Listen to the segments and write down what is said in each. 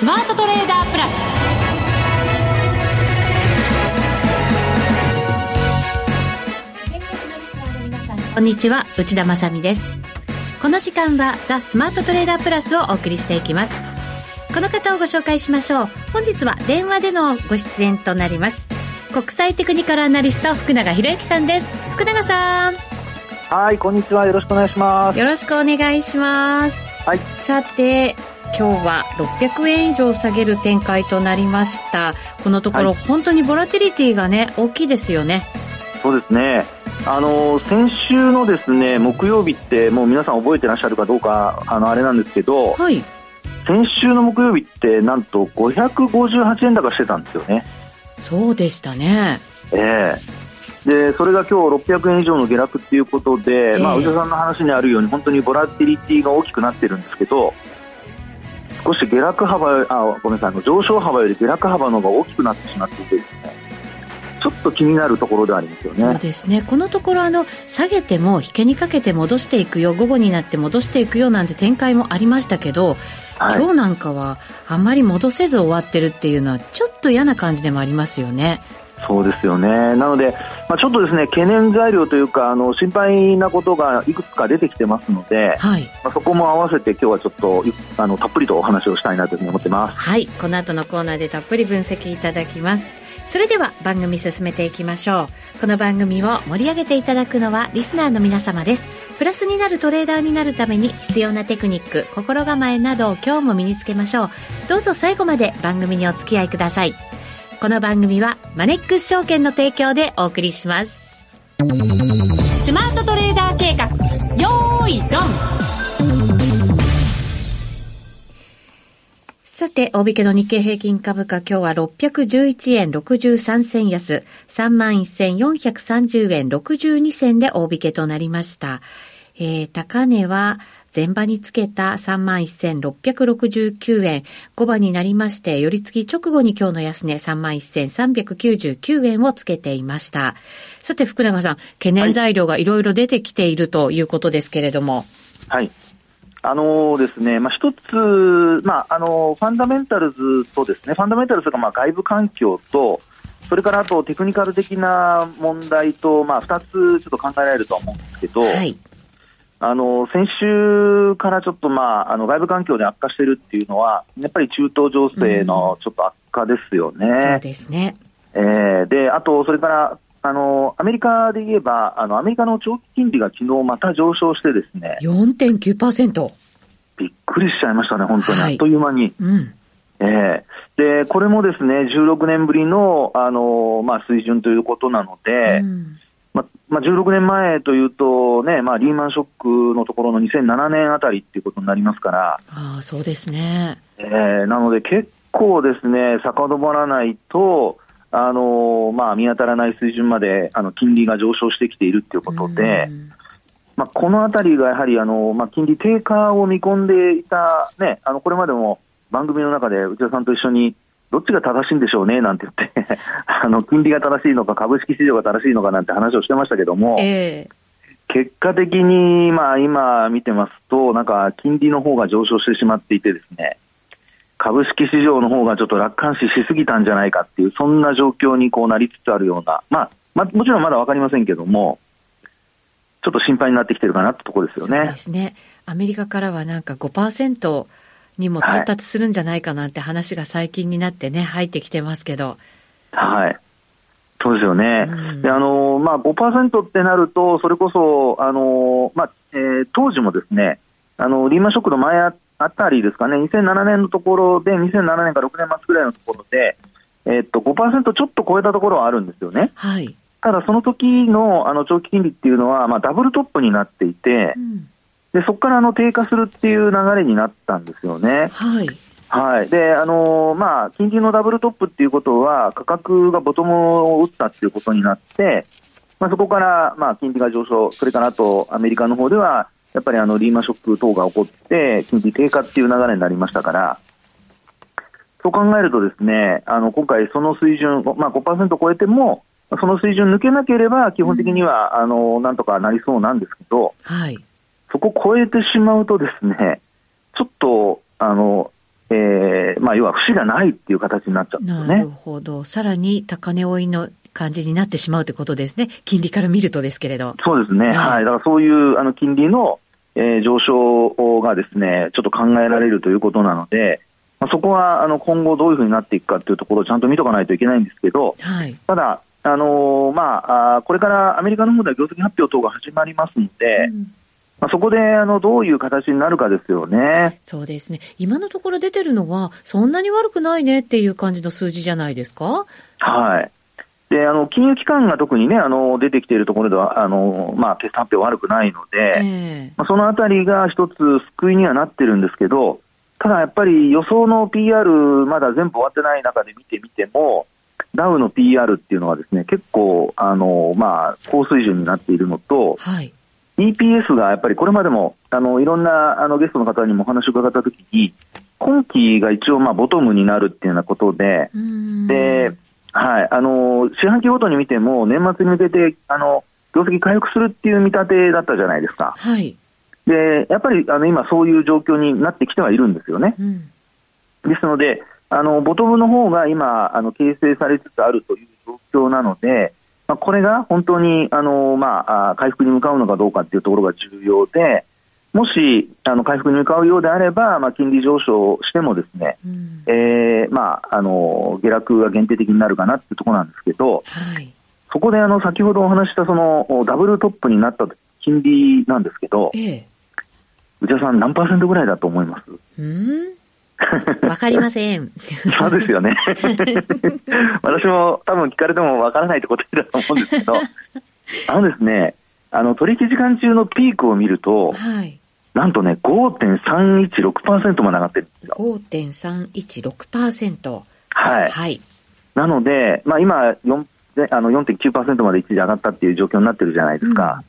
スマートトレーダープラス。こんにちは内田まさです。この時間はザ・スマートトレーダープラスをお送りしていきます。この方をご紹介しましょう。本日は電話でのご出演となります。国際テクニカルアナリスト福永博之さんです。福永さん。はいこんにちは。よろしくお願いします。よろしくお願いします。はい。さて今日は600円以上下げる展開となりました。このところ、はい、本当にボラティリティがね大きいですよね。そうですね。あの先週のですね木曜日ってもう皆さん覚えてらっしゃるかどうかあのあれなんですけど、はい、先週の木曜日ってなんと558円高してたんですよね。そうでしたね。ええ。ー、でそれが今日600円以上の下落っていうことで、えー、まあ、内田さんの話にあるように本当にボラティリティが大きくなってるんですけど少し下落幅あごめんなさい上昇幅より下落幅の方が大きくなってしまっていてですねちょっと気になるところでありますよね。そうですね。このところあの下げても引けにかけて戻していくよ、午後になって戻していくよなんて展開もありましたけど、はい、今日なんかはあんまり戻せず終わってるっていうのはちょっと嫌な感じでもありますよね。そうですよね。なので、まあ、ちょっとですね、懸念材料というか、あの、心配なことがいくつか出てきてますので、はい、まあ、そこも合わせて今日はちょっと、あの、たっぷりとお話をしたいなというふうに思ってます。はい。この後のコーナーでたっぷり分析いただきます。それでは番組進めていきましょうこの番組を盛り上げていただくのはリスナーの皆様ですプラスになるトレーダーになるために必要なテクニック心構えなどを今日も身につけましょうどうぞ最後まで番組にお付き合いくださいこの番組はマネックス証券の提供でお送りしますスマートトレーダー計画よーいドンさて、大引けの日経平均株価、今日は611円63銭安、31,430円62銭で大引けとなりました。えー、高値は、前場につけた31,669円、5番になりまして、寄り付き直後に今日の安値31,399円をつけていました。さて、福永さん、懸念材料がいろいろ出てきているということですけれども。はい。あのですね、まあ、一つ、まあ、あのファンダメンタルズとですね、ファンダメンタルズがまあ外部環境と、それからあとテクニカル的な問題と、まあ、2つちょっと考えられると思うんですけど、はい、あの先週からちょっと、まあ、あの外部環境で悪化しているっていうのは、やっぱり中東情勢のちょっと悪化ですよね。うん、そうですね。えー、で、あと、それからあのアメリカで言えばあの、アメリカの長期金利が昨日また上昇してですね。4.9%びっくりしちゃいましたね、本当に、はい、あっという間に。うん。えー、でこれもですね16年ぶりの、あのまあ、水準ということなので、うんままあ、16年前というと、ねまあ、リーマンショックのところの2007年あたりっていうことになりますから。あそうですね、えー、なので結構ですね遡らないと、あのまあ、見当たらない水準まであの金利が上昇してきているということで、まあ、このあたりがやはりあの、まあ、金利低下を見込んでいた、ね、あのこれまでも番組の中で内田さんと一緒にどっちが正しいんでしょうねなんて言って あの金利が正しいのか株式市場が正しいのかなんて話をしてましたけども、えー、結果的に、まあ、今見てますとなんか金利の方が上昇してしまっていてですね株式市場の方がちょっと楽観視しすぎたんじゃないかっていう、そんな状況にこうなりつつあるような、まあ、まあ、もちろんまだ分かりませんけども、ちょっと心配になってきてるかなってところですよね。そうですね。アメリカからはなんか5%にも到達するんじゃないかなって話が最近になってね、入ってきてますけど。はい。そうですよね。うん、で、あの、まあ5%ってなると、それこそ、あの、まあ、えー、当時もですね、あの、リーマンショックの前ああたりですかね、2007年のところで、2007年から6年末ぐらいのところで、えー、っと5%ちょっと超えたところはあるんですよね。はい、ただ、その時のあの長期金利っていうのは、まあ、ダブルトップになっていて、うん、でそこからあの低下するっていう流れになったんですよね。はいはい。で、あのー、まあ、金利のダブルトップっていうことは、価格がボトムを打ったっていうことになって、まあ、そこから、まあ、金利が上昇、それからあと、アメリカの方では、やっぱりあのリーマンショック等が起こって、金利低下っていう流れになりましたから、そう考えるとですね、あの今回その水準、まあ5%超えても、その水準抜けなければ、基本的には、あのなんとかなりそうなんですけど、はい、そこ超えてしまうとですね、ちょっと、あの、えーまあ、要は節がないっていう形になっちゃうんですよね。なるほど。さらに高値追いの感じになってしまうということですね。金利から見るとですけれど。そうですね。はい。はい、だからそういうあの金利の、えー、上昇がですね、ちょっと考えられるということなので、まあ、そこはあの今後どういうふうになっていくかというところをちゃんと見とかないといけないんですけど、はい、ただ、あのー、まあ、これからアメリカの方では業績発表等が始まりますので、うんまあ、そこであのどういう形になるかですよね。そうですね。今のところ出てるのは、そんなに悪くないねっていう感じの数字じゃないですか？はい。で、あの、金融機関が特にね、あの、出てきているところでは、あの、まあ、決算発表悪くないので、えー、まあ、そのあたりが一つ救いにはなってるんですけど、ただやっぱり予想の PR まだ全部終わってない中で見てみても、ダウの PR っていうのはですね、結構、あの、まあ、高水準になっているのと、はい、EPS がやっぱりこれまでも、あの、いろんなあのゲストの方にもお話を伺ったときに、今期が一応まあボトムになるっていうようなことで、で、はい、あの、四半期ごとに見ても、年末に向けて、あの、業績回復するっていう見立てだったじゃないですか。はい。で、やっぱり、あの、今そういう状況になってきてはいるんですよね。うん、ですので、あの、ボトムの方が今、あの、形成されつつあるという状況なので、まあ、これが本当に、あの、まあ、回復に向かうのかどうかっていうところが重要で、もし、あの、回復に向かうようであれば、まあ、金利上昇してもですね、うん、えー、まあ、あの、下落が限定的になるかなっていうところなんですけど、はい、そこで、あの、先ほどお話した、その、ダブルトップになった金利なんですけど、ええ、内田さん何パーセントぐらいだと思います？うん？わかりません。そうですよね。私も多分聞かれてもわからないって答えだと思うんですけど、あのですね、あの、取引時間中のピークを見ると、はい、なんとね、5.316%まで上がってるんですよ。5.316%。はい。はい。なので、まあ今、4あの4.9%まで一時上がったっていう状況になってるじゃないですか。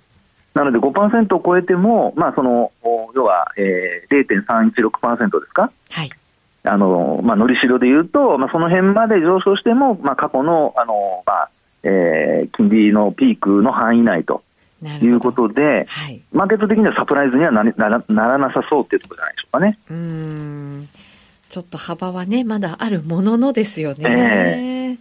うん、なので5%を超えても、まあその、要は、えー、0.316%ですか？はい。あの、まあ、のりしろで言うと、まあ、その辺まで上昇しても、まあ、過去の、あの、まあ、えー、金利のピークの範囲内ということで、はい、マーケット的にはサプライズにはなならならなさそうっていうところじゃないでしょうかね。うんちょっと幅はね、まだあるもののですよね。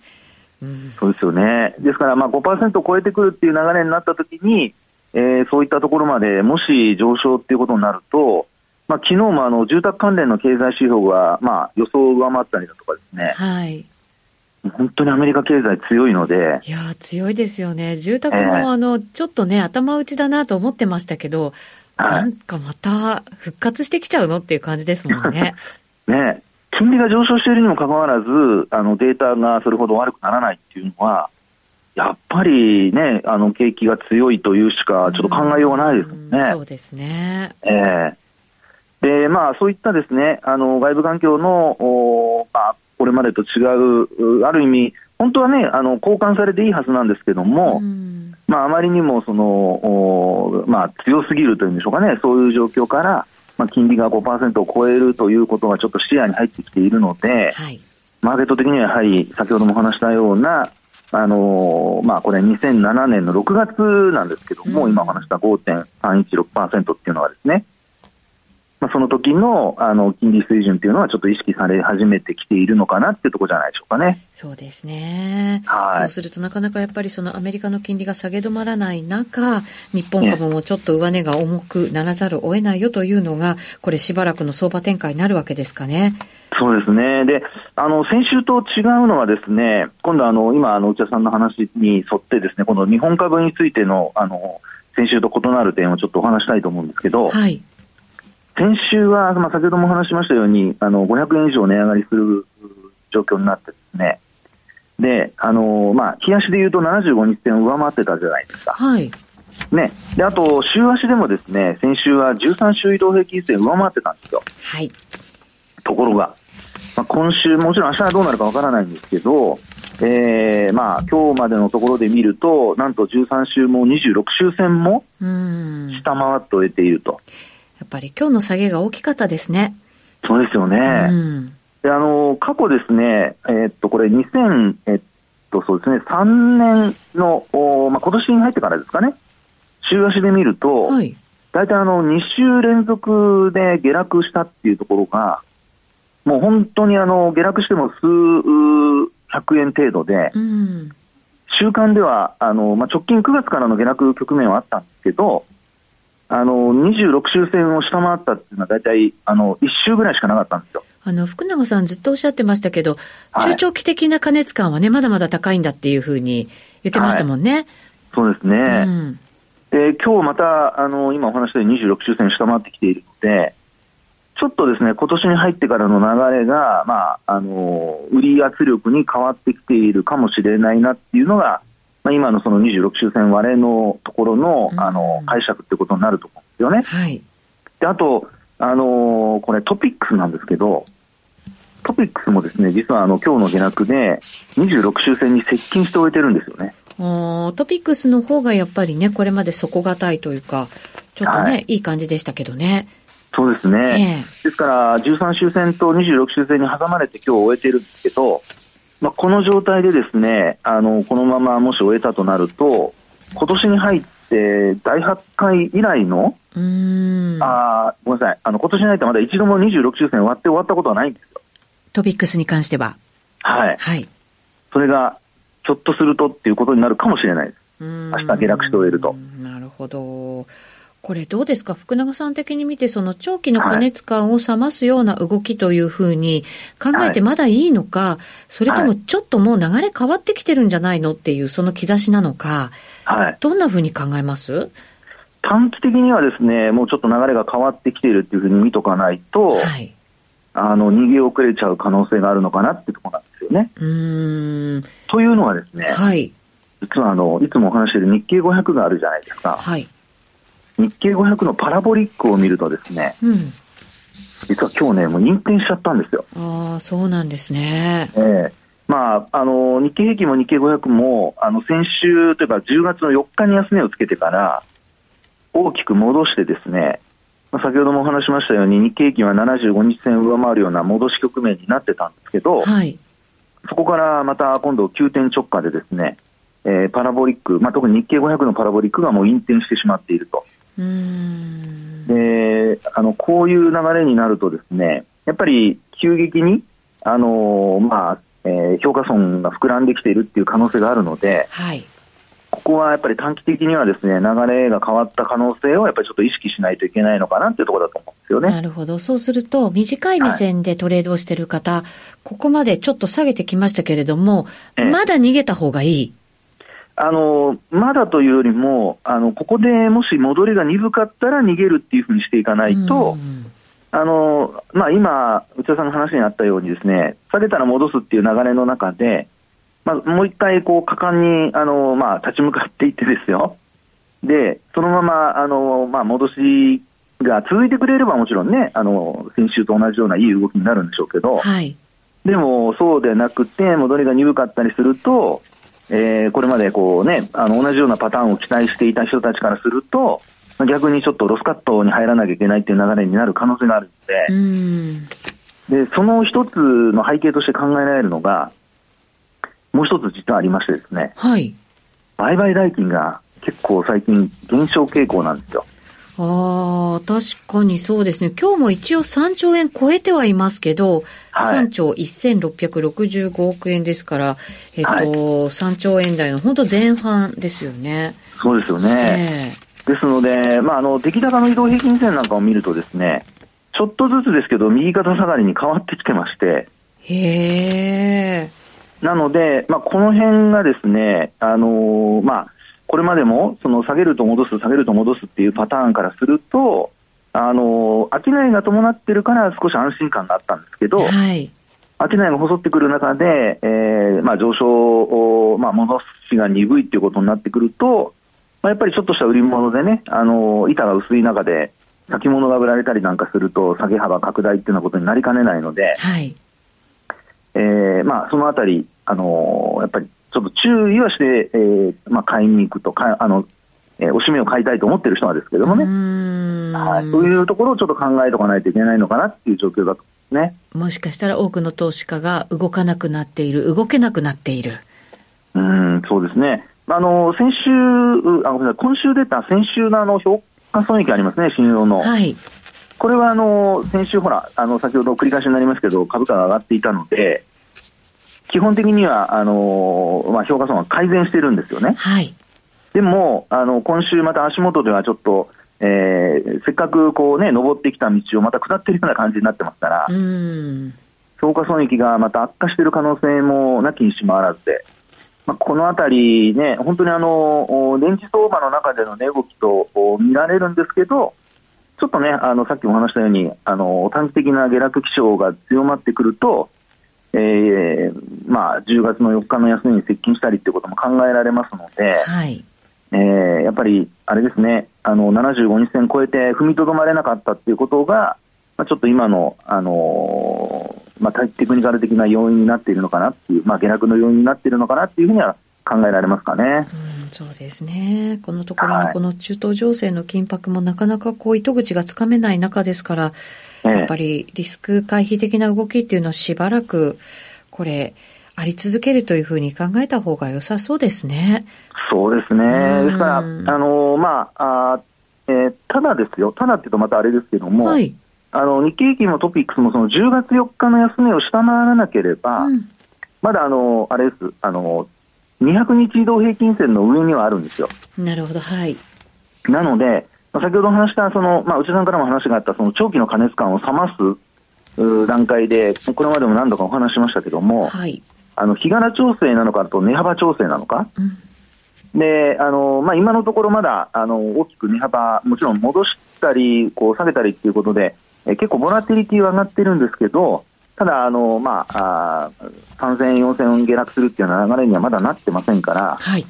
えー、うん、そうですよね。ですから、まあ5%を超えてくるっていう流れになったときに、えー、そういったところまでもし上昇っていうことになると、まあ、昨日もあの住宅関連の経済指標が、まあ、予想を上回ったりだとかですね、はい、本当にアメリカ経済強いので。いや、強いですよね。住宅も、えー、あの、ちょっとね、頭打ちだなと思ってましたけど、なんかまた復活してきちゃうのっていう感じですもんね。ね金利が上昇しているにもかかわらず、あのデータがそれほど悪くならないっていうのは、やっぱりね、あの景気が強いというしか、ちょっと考えようがないですもんね。そうですね。ええーで、まあ、そういったですね、あの、外部環境の、おまあ、これまでと違う、ある意味、本当はね、あの、交換されていいはずなんですけども、まあ、あまりにも、その、おまあ、強すぎるというんでしょうかね、そういう状況から、まあ、金利が5%を超えるということがちょっと視野に入ってきているので、はい、マーケット的にはやはり、先ほども話したような、あのー、まあ、これ2007年の6月なんですけども、うん、今お話した5.316%っていうのはですね、まあ、その時のあの金利水準というのはちょっと意識され始めてきているのかなっていうところじゃないでしょうかね。そうですね。はい、そうするとなかなかやっぱりそのアメリカの金利が下げ止まらない中、日本株もちょっと上値が重くならざるを得ないよというのが、これしばらくの相場展開になるわけですかね。そうですね。で、あの、先週と違うのはですね、今度あの、今、あの、内田さんの話に沿ってですね、この日本株についての、あの、先週と異なる点をちょっとお話したいと思うんですけど、はい。先週は、まあ、先ほども話しましたように、あの、500円以上値上がりする状況になってですね、で、あの、まあ、日足で言うと75日線を上回ってたじゃないですか。はい。ね。で、あと、週足でもですね、先週は13週移動平均線上回ってたんですよ。はい。ところが、まあ、今週、もちろん明日はどうなるかわからないんですけど、えー、まあ、今日までのところで見ると、なんと13週も26週線も下回って終えていると。やっぱり今日の下げが大きかったですね。そうですよね。うん、であの過去ですね、えー、っとこれ2000えっとそうですね3年のおまあ今年に入ってからですかね。週足で見ると、はい、大体あの2週連続で下落したっていうところが、もう本当にあの下落しても数百円程度で、うん。週間ではあの、まあ、直近9月からの下落局面はあったんですけど、あの26周線を下回ったっていうのは、大体あの1週ぐらいしかなかったんですよ。あの、福永さんずっとおっしゃってましたけど、はい中長期的な過熱感はね、まだまだ高いんだっていうふうに言ってましたもんね。そうですね。うん。で今日またあの今お話したように26周線下回ってきているので、ちょっとですね今年に入ってからの流れが、まあ、あの売り圧力に変わってきているかもしれないなっていうのが、まあ、今のその26周線割れのところのあのうん解釈ってことになると思うんですよね。はい。であと、あのこれトピックスなんですけど、トピックスもですね実はあの今日の下落で26周線に接近しておいてるんですよね。トピックスの方がやっぱりね、これまで底堅いというか、ちょっとね、はいい、い感じでしたけどね。そうですね。えですから、13周線と26周線に挟まれて今日終えているんですけど、まあ、この状態でですね、あの、このままもし終えたとなると、今年に入って第8回以来の。あーごめんなさい、あの、今年に入ってまだ一度も26周線割って終わったことはないんですよ。トピックスに関しては。はい。はい。それが、ひょっとするとっていうことになるかもしれないです。明明日下落して終えると。なるほど。これどうですか？福永さん的に見て、その長期の過熱感を冷ますような動きというふうに考えてまだいいのか、それともちょっともう流れ変わってきてるんじゃないのっていうその兆しなのか、はい。どんなふうに考えます？短期的にはですね、もうちょっと流れが変わってきているっていうふうに見とかないと、はい。あの、逃げ遅れちゃう可能性があるのかなってところなんですよね。うーん。というのはですね、はい。実はあの、いつもお話ししている日経500があるじゃないですか。はい。日経500のパラボリックを見るとですね、うん。実は今日ね、もう認定しちゃったんですよ。ああ、そうなんですね。ええまあ、あの、日経平均も日経500も、あの、先週というか10月の4日に安値をつけてから、大きく戻してですね、まあ、先ほどもお話ししましたように、日経平均は75日線を上回るような戻し局面になってたんですけど、はい。そこからまた今度急転直下でですね、えーパラボリック、まあ、特に日経500のパラボリックがもう引転してしまっていると。で、あの、こういう流れになるとですね、やっぱり急激に、あのーまあ、えー評価損が膨らんできているっていう可能性があるので、はい。ここはやっぱり短期的にはですね、流れが変わった可能性をやっぱりちょっと意識しないといけないのかなっていうところだと思うんですよね。なるほど。そうすると、短い目線でトレードをしている方、ここまでちょっと下げてきましたけれども、ええまだ逃げた方がいい。あの、まだというよりも、あの、ここでもし戻りが鈍かったら逃げるっていうふうにしていかないと、うんあの、まあ、今、内田さんの話にあったようにですね、下げたら戻すっていう流れの中で、まあ、もう一回、こう、果敢に、あの、まあ、立ち向かっていってですよ。で、そのまま、あの、まあ、戻しが続いてくれればもちろんね、あの、先週と同じようないい動きになるんでしょうけど、はい。でも、そうでなくて、戻りが鈍かったりすると、えーこれまでこうね、あの、同じようなパターンを期待していた人たちからすると、まあ逆にちょっとロスカットに入らなきゃいけないっていう流れになる可能性があるので、うん。で、その一つの背景として考えられるのが、もう一つ実はありましてですね、はい。売買代金が結構最近減少傾向なんですよ。ああ、確かにそうですね。今日も一応3兆円超えてはいますけど、はい3兆1665億円ですから、えっと、はい3兆円台の本当前半ですよね。そうですよね。えですので、まあ、あの、出来高の移動平均線なんかを見るとですね、ちょっとずつですけど、右肩下がりに変わってきてまして、えへえ。なので、まあ、この辺がですね、あのーまあ、これまでも、その下げると戻す、下げると戻すっていうパターンからすると、あのー商いが伴ってるから少し安心感があったんですけど、はい。商いが細ってくる中で、えーまあ、上昇を、まあ、戻しが鈍いっていうことになってくると、まあ、やっぱりちょっとした売り物でね、あのー板が薄い中で、先物が売られたりなんかすると、下げ幅拡大っていうようなことになりかねないので、はい。えーまあ、そのあたり、あのーやっぱりちょっと注意はして、えーまあ、買いに行くとか、あの、えーおしめを買いたいと思ってる人はですけどもうね、はい、そういうところをちょっと考えておかないといけないのかなっていう状況だとね。もしかしたら多くの投資家が動かなくなっている、動けなくなっている。うん、そうですね。あの、先週、うあ、ごめんなさい、今週出た先週のあの、評価損益ありますね、信用の。はい。これはあの先週、ほらあの先ほど繰り返しになりますけど株価が上がっていたので基本的にはあの、まあ、評価損は改善してるんですよね。はい、でもあの今週また足元ではちょっと、えー、せっかくこうね登ってきた道をまた下っているような感じになってますから、評価損益がまた悪化している可能性もなきにしもあらずで、まあ、このあたりね、本当にあの電池相場の中での値動きと見られるんですけど、ちょっとね、あのさっきも話したように、あの短期的な下落気象が強まってくると、えーまあ、10月の4日の安値に接近したりということも考えられますので、はいえー、やっぱりあれですね、あの75日線超えて踏みとどまれなかったっていうことが、まあ、ちょっと今の、あのー、まあ、テクニカル的な要因になっているのかなっていう、まあ、下落の要因になっているのかなっていうふうには考えられますかね。うん、そうですね。このところのこの中東情勢の緊迫もなかなかこう糸口がつかめない中ですから、やっぱりリスク回避的な動きっていうのはしばらくこれあり続けるというふうに考えた方が良さそうですね。そうですね。ですから、あのまああ、えー、ただですよ、ただっていうとまたあれですけども、はい、あの日経平均もトピックスもその10月4日の安値を下回らなければ、うん、まだあのあれです、あの200日移動平均線の上にはあるんですよ。なるほど、はい。なので、先ほど話したその、まあ、内田さんからも話があったその長期の過熱感を冷ます段階で、これまでも何度かお話しましたけども、はい、あの日柄調整なのかと値幅調整なのか、うん、であのまあ、今のところまだあの大きく値幅、もちろん戻したりこう下げたりということで、え結構ボラティリティは上がってるんですけど、ただ、あのまあ、あ3000円、4000円下落するっていうような流れにはまだなってませんから、はい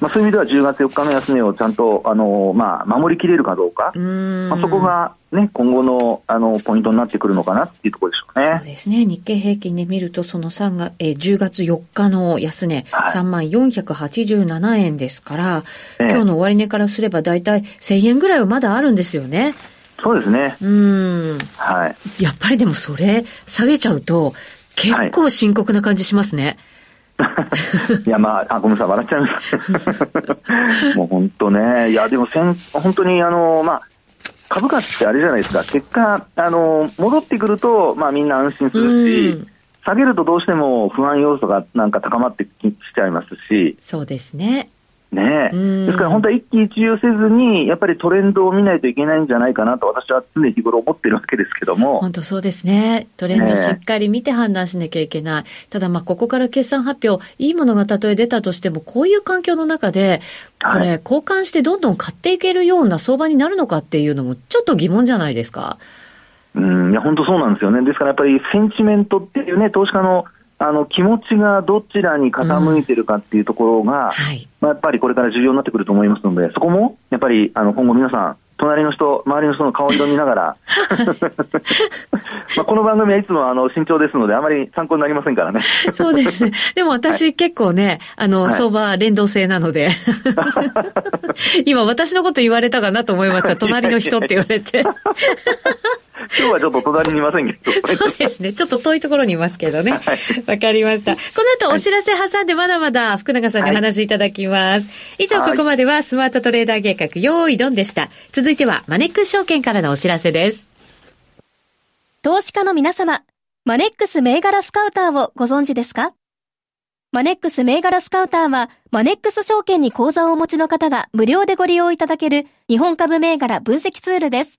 まあ、そういう意味では10月4日の安値をちゃんと、あのまあ、守りきれるかどうか、まあ、そこが、ね、今後のあのポイントになってくるのかなっていうところでしょうね。そうですね。日経平均で見ると、その3月、えー、10月4日の安値、はい、3万487円ですから、えー、今日の終値からすれば大体1000円ぐらいはまだあるんですよね。そうですね。うん。はい。やっぱりでもそれ下げちゃうと、結構深刻な感じしますね。はいいや、まあ、あ、ごめんなさい、笑っちゃいました。もう本当ね、いや、でもせん、本当に、あの、まあ、株価ってあれじゃないですか、結果、あの、戻ってくると、まあ、みんな安心するし、下げるとどうしても不安要素がなんか高まってきちゃいますし。そうですね。ねですから本当は一喜一憂せずに、やっぱりトレンドを見ないといけないんじゃないかなと、私は常日頃思ってるわけですけども。本当そうですね。トレンドしっかり見て判断しなきゃいけない。ね、ただ、まあ、ここから決算発表、いいものがたとえ出たとしても、こういう環境の中で、これ、交換してどんどん買っていけるような相場になるのかっていうのも、ちょっと疑問じゃないですか。うん、いや、本当そうなんですよね。ですからやっぱりセンチメントっていうね、投資家のあの気持ちがどちらに傾いてるかっていうところが、うんはい、まあ、やっぱりこれから重要になってくると思いますので、そこもやっぱりあの今後皆さん、隣の人、周りの人の顔色を見ながら まあこの番組はいつもあの慎重ですので、あまり参考になりませんからね。そうですね。でも私、はい、結構ね、あの、相場連動性なので 今私のこと言われたかなと思いました。隣の人って言われて今日はちょっと隣にいませんけど。そうですね。ちょっと遠いところにいますけどね。わ、はい、かりました。この後お知らせ挟んでまだまだ福永さんにお話いただきます。はい、以上、ここまではスマートトレーダー計画、用意ドンでした。続いてはマネックス証券からのお知らせです。投資家の皆様、マネックス銘柄スカウターをご存知ですか？マネックス銘柄スカウターは、マネックス証券に口座をお持ちの方が無料でご利用いただける日本株銘柄分析ツールです。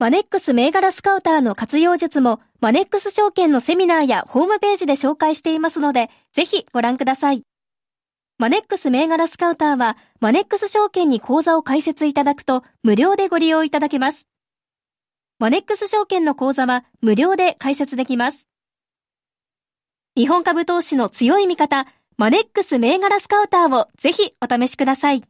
マネックス銘柄スカウターの活用術も、マネックス証券のセミナーやホームページで紹介していますので、ぜひご覧ください。マネックス銘柄スカウターは、マネックス証券に口座を開設いただくと、無料でご利用いただけます。マネックス証券の口座は、無料で開設できます。日本株投資の強い味方、マネックス銘柄スカウターをぜひお試しください。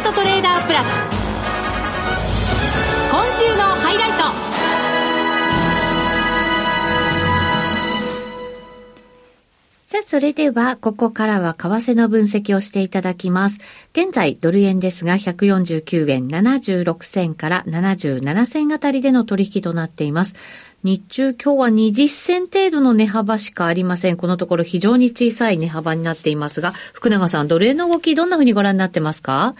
ートトレーダープラス。今週のハイライト。さあ、それでは、ここからは為替の分析をしていただきます。現在、ドル円ですが、149円76銭から77銭あたりでの取引となっています。日中今日は20銭程度の値幅しかありません。このところ非常に小さい値幅になっていますが、福永さん、ドル円の動きどんなふうにご覧になってますか？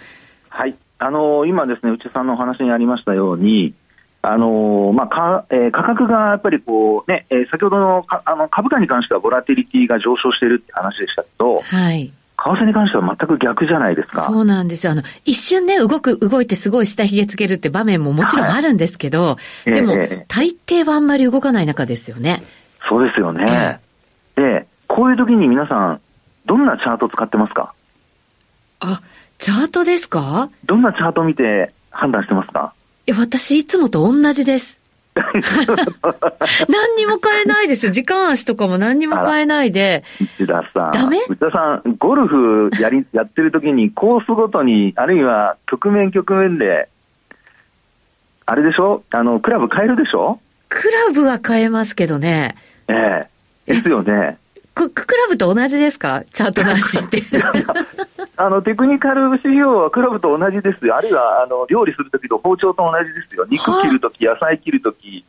はい。あのー、今ですね、内さんのお話にありましたように、あのー、まあかえー、価格がやっぱりこう、ねえー、先ほどのかあの株価に関してはボラティリティが上昇しているって話でしたけど、はい、為替に関しては全く逆じゃないですか。そうなんですよ。あの、一瞬ね、動く、動いてすごい下髭つけるって場面ももちろんあるんですけど、はい、でも、えー、大抵はあんまり動かない中ですよね。そうですよね。えー、で、こういう時に皆さん、どんなチャート使ってますか？あ、チャートですか？どんなチャート見て判断してますか？え、私いつもと同じです。何にも変えないですよ。時間足とかも何にも変えないで。内田さん。ダメ？内田さん、ゴルフやり、やってる時にコースごとに、あるいは局面局面で、あれでしょ？あの、クラブ変えるでしょ？クラブは変えますけどね。ええですよね。ククラブと同じですか？チャートなしって。あの、テクニカル指標はクラブと同じですよ。あるいは、あの、料理するときと包丁と同じですよ。肉切るとき、野菜切るとき、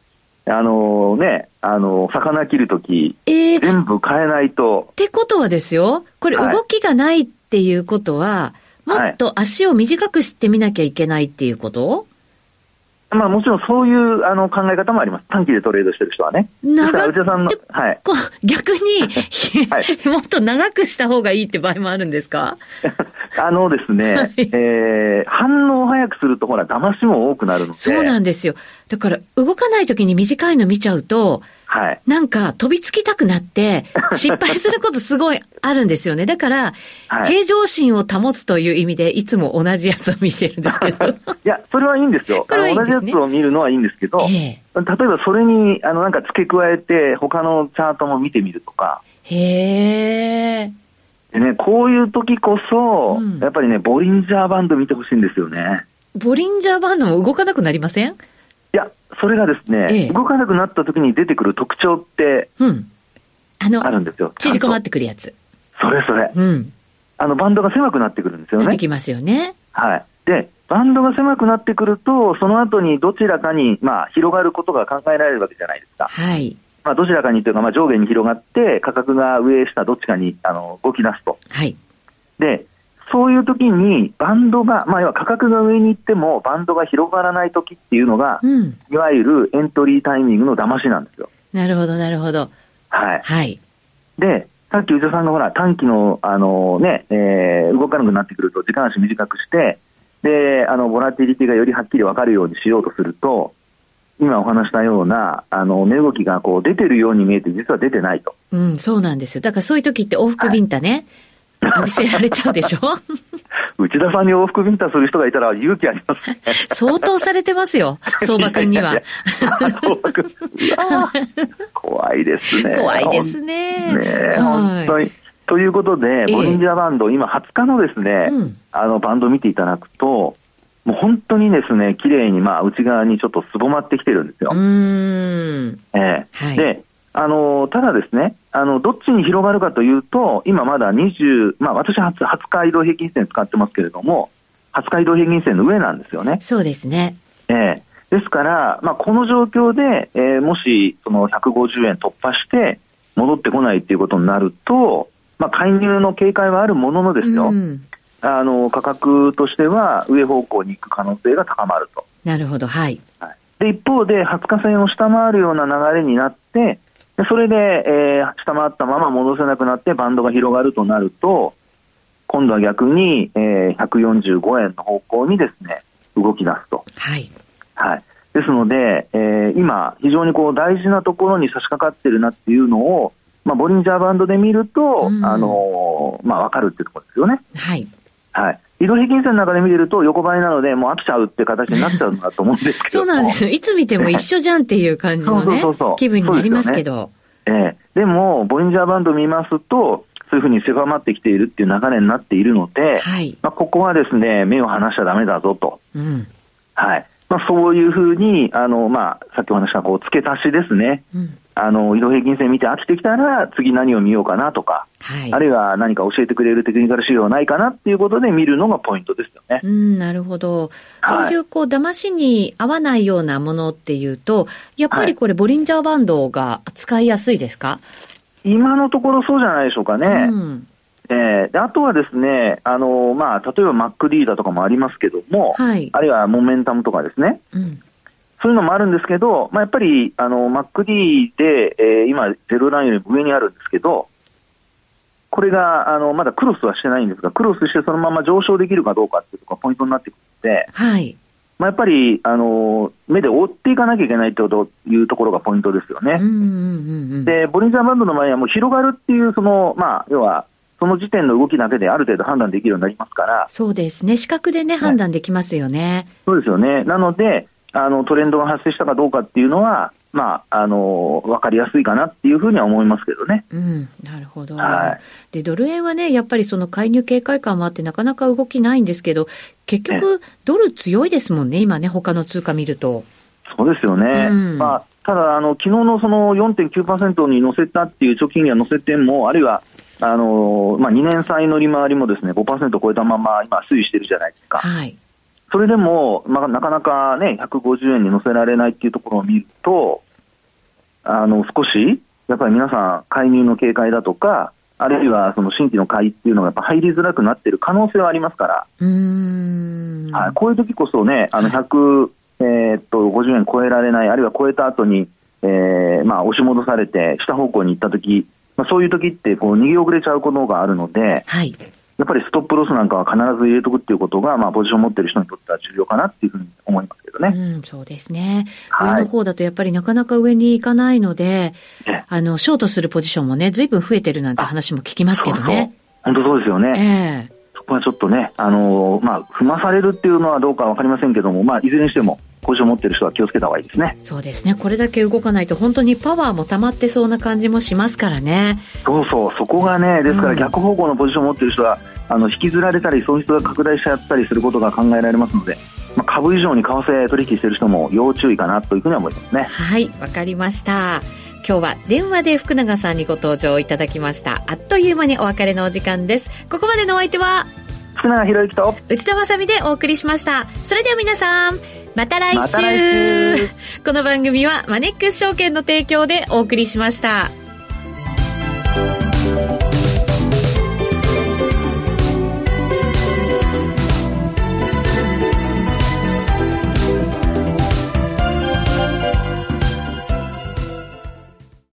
あのね、あの、魚切るとき、えー、全部変えないと。ってことはですよ、これ動きがないっていうことは、はい、もっと足を短くしてみなきゃいけないっていうこと、まあもちろんそういうあの考え方もあります。短期でトレードしてる人はね。長内田さんの、はい。逆に、はい、もっと長くした方がいいって場合もあるんですか？あのですね、はい、えー、反応を早くするとほら、騙しも多くなるので。そうなんですよ。だから動かない時に短いの見ちゃうと、はい。なんか飛びつきたくなって、失敗することすごいあるんですよね。だから、はい、平常心を保つという意味で、いつも同じやつを見てるんですけど。いや、それはいいんですよ。これはいいです、ね、同じやつを見るのはいいんですけど、えー、例えばそれに、あの、なんか付け加えて、他のチャートも見てみるとか。へー。でね、こういう時こそ、うん、やっぱりね、ボリンジャーバンド見てほしいんですよね。ボリンジャーバンドも動かなくなりません？いや、それがですね、ええ、動かなくなった時に出てくる特徴って、うん、あの、あるんですよ。縮こまってくるやつ。それそれ。うん。あの、バンドが狭くなってくるんですよね。なってきますよね。はい。で、バンドが狭くなってくると、その後にどちらかに、まあ、広がることが考えられるわけじゃないですか。はい。まあ、どちらかにというか、まあ、上下に広がって、価格が上、下、どっちかに、あの、動き出すと。はい。で、そういう時にバンドが、まあ、要は価格が上に行ってもバンドが広がらない時っていうのが、うん、いわゆるエントリータイミングの騙しなんですよ。なるほど、なるほど。はい。はい。で、さっき内田さんがほら、短期の、あのね、えー、動かなくなってくると時間足短くして、で、あの、ボラティリティがよりはっきり分かるようにしようとすると、今お話したような、あの、値動きがこう出てるように見えて実は出てないと。うん、そうなんですよ。だからそういう時って往復ビンタね、はい浴びせられちゃうでしょ？内田さんに往復ビンタする人がいたら勇気ありますね。相当されてますよ、相場君には。怖いですね。怖いですね。ね本当に。ということで、ボリンジャーバンド、今20日のですね、うん、あのバンド見ていただくと、もう本当にですね、綺麗にまあ内側にちょっとすぼまってきてるんですよ。うん。ええーはい、で、あのただですね、あのどっちに広がるかというと、今まだ20、まあ、私は20日移動平均線使ってますけれども、20日移動平均線の上なんですよね。そうですね。ええですから、まあ、この状況で、えーもしその150円突破して戻ってこないっていうことになると、まあ、介入の警戒はあるもののですよ、うんあの価格としては上方向に行く可能性が高まると。なるほど、はい。で一方で、20日線を下回るような流れになって、でそれで、えー下回ったまま戻せなくなって、バンドが広がるとなると、今度は逆に、えー145円の方向にですね、動き出すと。はい。はい。ですので、えー今、非常にこう大事なところに差し掛かってるなっていうのを、まあ、ボリンジャーバンドで見ると、うんあのーまあ、わかるっていうところですよね。はい。はい。移動平均線の中で見てると横ばいなので、もう飽きちゃうって形になっちゃうんだと思うんですけど そうなんですよ。いつ見ても一緒じゃんっていう感じのねそうそうそう気分になりますけど。ええでも、ボリンジャーバンド見ますと、そういうふうに狭まってきているっていう流れになっているので、はい。まあ、ここはですね、目を離しちゃダメだぞと。うん。はい。まあ、そういうふうに、あの、まあ、さっきお話した、こう、付け足しですね。うん。あの、移動平均線見て飽きてきたら、次何を見ようかなとか、はいあ。るいは何か教えてくれるテクニカル指標ないかなっていうことで見るのがポイントですよね。うん、なるほど。はいそういう、こう、騙しに合わないようなものっていうと、やっぱりこれ、ボリンジャーバンドが使いやすいですか、今のところそうじゃないでしょうかね。うん。えーであとはですね、あのまあ、例えば MacD だとかもありますけども、はい。あるいはモメンタムとかですね、うん。そういうのもあるんですけど、まあ、やっぱりあの MacD で、えー今、0ラインよりも上にあるんですけど、これがあのまだクロスはしてないんですが、クロスしてそのまま上昇できるかどうかっていうところがポイントになってくるので、はい。まあ、やっぱりあの目で追っていかなきゃいけないというところがポイントですよね。うんうんうんうん。で、ボリンジャーバンドの場合はもう広がるっていう、その、まあ、要は、その時点の動きだけである程度判断できるようになりますから、そうですね。視覚でね、判断できますよね。そうですよね。なので、あの、トレンドが発生したかどうかっていうのは、まあ、あの、わかりやすいかなっていうふうには思いますけどね。うん、なるほど。はいで、ドル円はね、やっぱりその介入警戒感もあってなかなか動きないんですけど、結局、ドル強いですもんね、今ね、他の通貨見ると。そうですよね。うんまあ、ただ、あの、昨日のその4.9%に乗せたっていう貯金には乗せても、あるいは、あの、まあ、2年債の利回りもですね、5%超えたまま今推移してるじゃないですか。はい。それでも、まあ、なかなかね、150円に乗せられないっていうところを見ると、あの、少し、やっぱり皆さん、介入の警戒だとか、あるいはその新規の買いっていうのがやっぱ入りづらくなっている可能性はありますから、うーん。はい、こういう時こそね、あの、は100、えーっと、50円超えられない、あるいは超えた後に、えーまあ、押し戻されて、下方向に行った時、まあ、そういう時って、こう、逃げ遅れちゃうことがあるので、はい。やっぱりストップロスなんかは必ず入れとくっていうことが、まあ、ポジションを持っている人にとっては重要かなっていうふうに思いますけどね。うん、そうですね。はい上の方だとやっぱりなかなか上に行かないので、えあの、ショートするポジションもね、随分増えてるなんて話も聞きますけどね。本当そうですよね。ええそこはちょっとね、あのーまあ、踏まされるっていうのはどうかわかりませんけども、まあ、いずれにしても、ポジションを持っている人は気をつけた方がいいですね。そうですね。これだけ動かないと本当にパワーも溜まってそうな感じもしますからね。そうそう、そこがね、ですかうんら逆方向のポジションを持っている人は、あの、引きずられたり、損失が拡大しちゃったりすることが考えられますので、まあ、株以上に為替取引している人も要注意かなというふうには思いますね。はい、わかりました。今日は電話で福永さんにご登場いただきました。あっという間にお別れのお時間です。ここまでのお相手は？福永博之と、内田まさみでお送りしました。それでは皆さん、また来週。また来週 この番組はマネックス証券の提供でお送りしました。